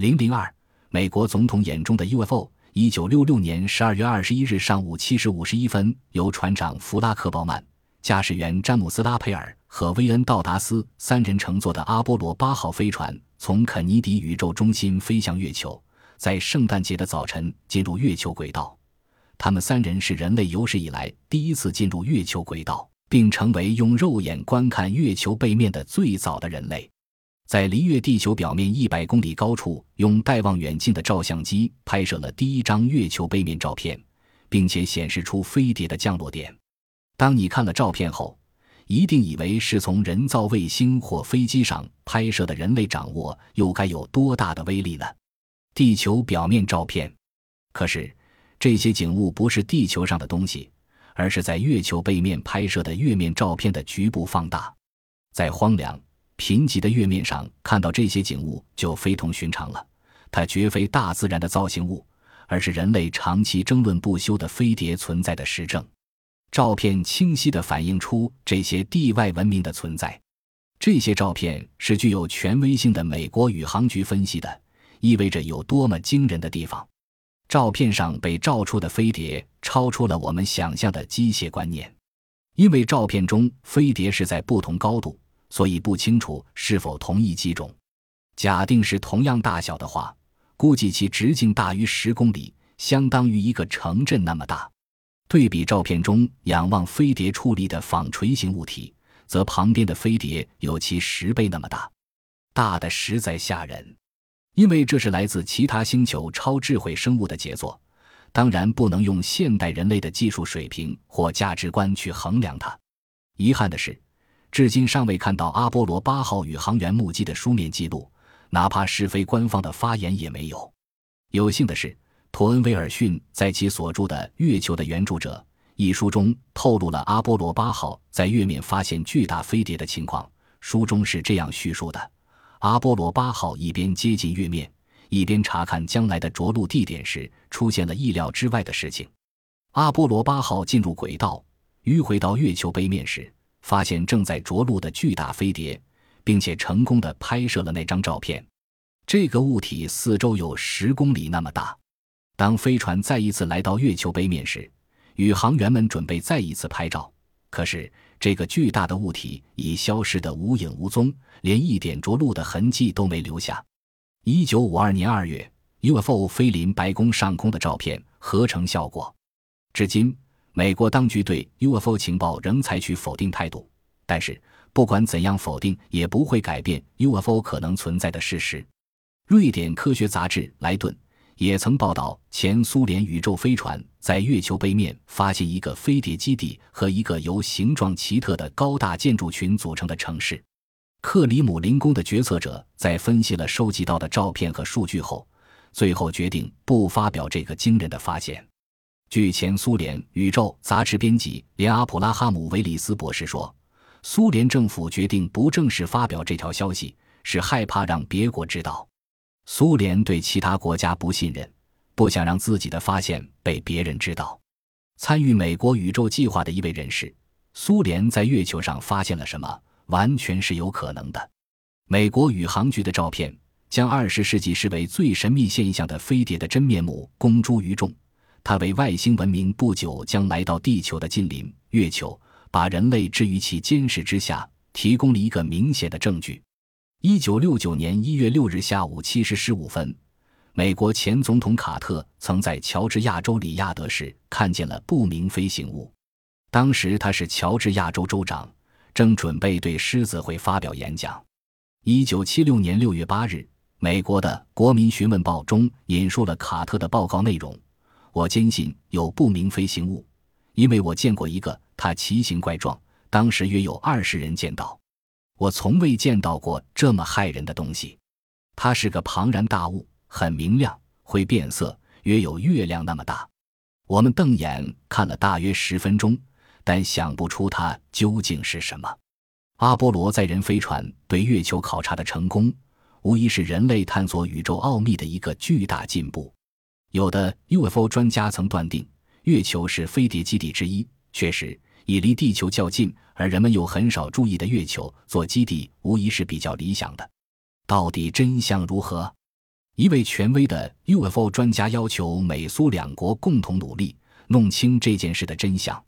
零零二，美国总统眼中的 UFO。一九六六年十二月二十一日上午七时五十一分，由船长弗拉克鲍曼、驾驶员詹姆斯拉佩尔和威恩道达斯三人乘坐的阿波罗八号飞船从肯尼迪宇宙中心飞向月球，在圣诞节的早晨进入月球轨道。他们三人是人类有史以来第一次进入月球轨道，并成为用肉眼观看月球背面的最早的人类。在离月地球表面一百公里高处，用带望远镜的照相机拍摄了第一张月球背面照片，并且显示出飞碟的降落点。当你看了照片后，一定以为是从人造卫星或飞机上拍摄的人类掌握又该有多大的威力呢？地球表面照片，可是这些景物不是地球上的东西，而是在月球背面拍摄的月面照片的局部放大，在荒凉。贫瘠的月面上看到这些景物就非同寻常了，它绝非大自然的造型物，而是人类长期争论不休的飞碟存在的实证。照片清晰地反映出这些地外文明的存在。这些照片是具有权威性的美国宇航局分析的，意味着有多么惊人的地方。照片上被照出的飞碟超出了我们想象的机械观念，因为照片中飞碟是在不同高度。所以不清楚是否同一机种。假定是同样大小的话，估计其直径大于十公里，相当于一个城镇那么大。对比照片中仰望飞碟矗立的纺锤形物体，则旁边的飞碟有其十倍那么大，大的实在吓人。因为这是来自其他星球超智慧生物的杰作，当然不能用现代人类的技术水平或价值观去衡量它。遗憾的是。至今尚未看到阿波罗八号宇航员目击的书面记录，哪怕是非官方的发言也没有。有幸的是，托恩·威尔逊在其所著的《月球的原著者》一书中透露了阿波罗八号在月面发现巨大飞碟的情况。书中是这样叙述的：阿波罗八号一边接近月面，一边查看将来的着陆地点时，出现了意料之外的事情。阿波罗八号进入轨道，迂回到月球背面时。发现正在着陆的巨大飞碟，并且成功的拍摄了那张照片。这个物体四周有十公里那么大。当飞船再一次来到月球背面时，宇航员们准备再一次拍照。可是，这个巨大的物体已消失得无影无踪，连一点着陆的痕迹都没留下。一九五二年二月，UFO 飞临白宫上空的照片合成效果，至今。美国当局对 UFO 情报仍采取否定态度，但是不管怎样否定，也不会改变 UFO 可能存在的事实。瑞典科学杂志《莱顿》也曾报道，前苏联宇宙飞船在月球背面发现一个飞碟基地和一个由形状奇特的高大建筑群组成的城市。克里姆林宫的决策者在分析了收集到的照片和数据后，最后决定不发表这个惊人的发现。据前苏联宇宙杂志编辑连阿普拉哈姆维里斯博士说，苏联政府决定不正式发表这条消息，是害怕让别国知道。苏联对其他国家不信任，不想让自己的发现被别人知道。参与美国宇宙计划的一位人士，苏联在月球上发现了什么，完全是有可能的。美国宇航局的照片将二十世纪视为最神秘现象的飞碟的真面目公诸于众。它为外星文明不久将来到地球的近邻月球，把人类置于其监视之下，提供了一个明显的证据。一九六九年一月六日下午七时十五分，美国前总统卡特曾在乔治亚州里亚德市看见了不明飞行物。当时他是乔治亚州州长，正准备对狮子会发表演讲。一九七六年六月八日，美国的《国民询问报》中引述了卡特的报告内容。我坚信有不明飞行物，因为我见过一个，它奇形怪状，当时约有二十人见到。我从未见到过这么骇人的东西。它是个庞然大物，很明亮，会变色，约有月亮那么大。我们瞪眼看了大约十分钟，但想不出它究竟是什么。阿波罗载人飞船对月球考察的成功，无疑是人类探索宇宙奥秘的一个巨大进步。有的 UFO 专家曾断定，月球是飞碟基地之一。确实，以离地球较近而人们又很少注意的月球做基地，无疑是比较理想的。到底真相如何？一位权威的 UFO 专家要求美苏两国共同努力，弄清这件事的真相。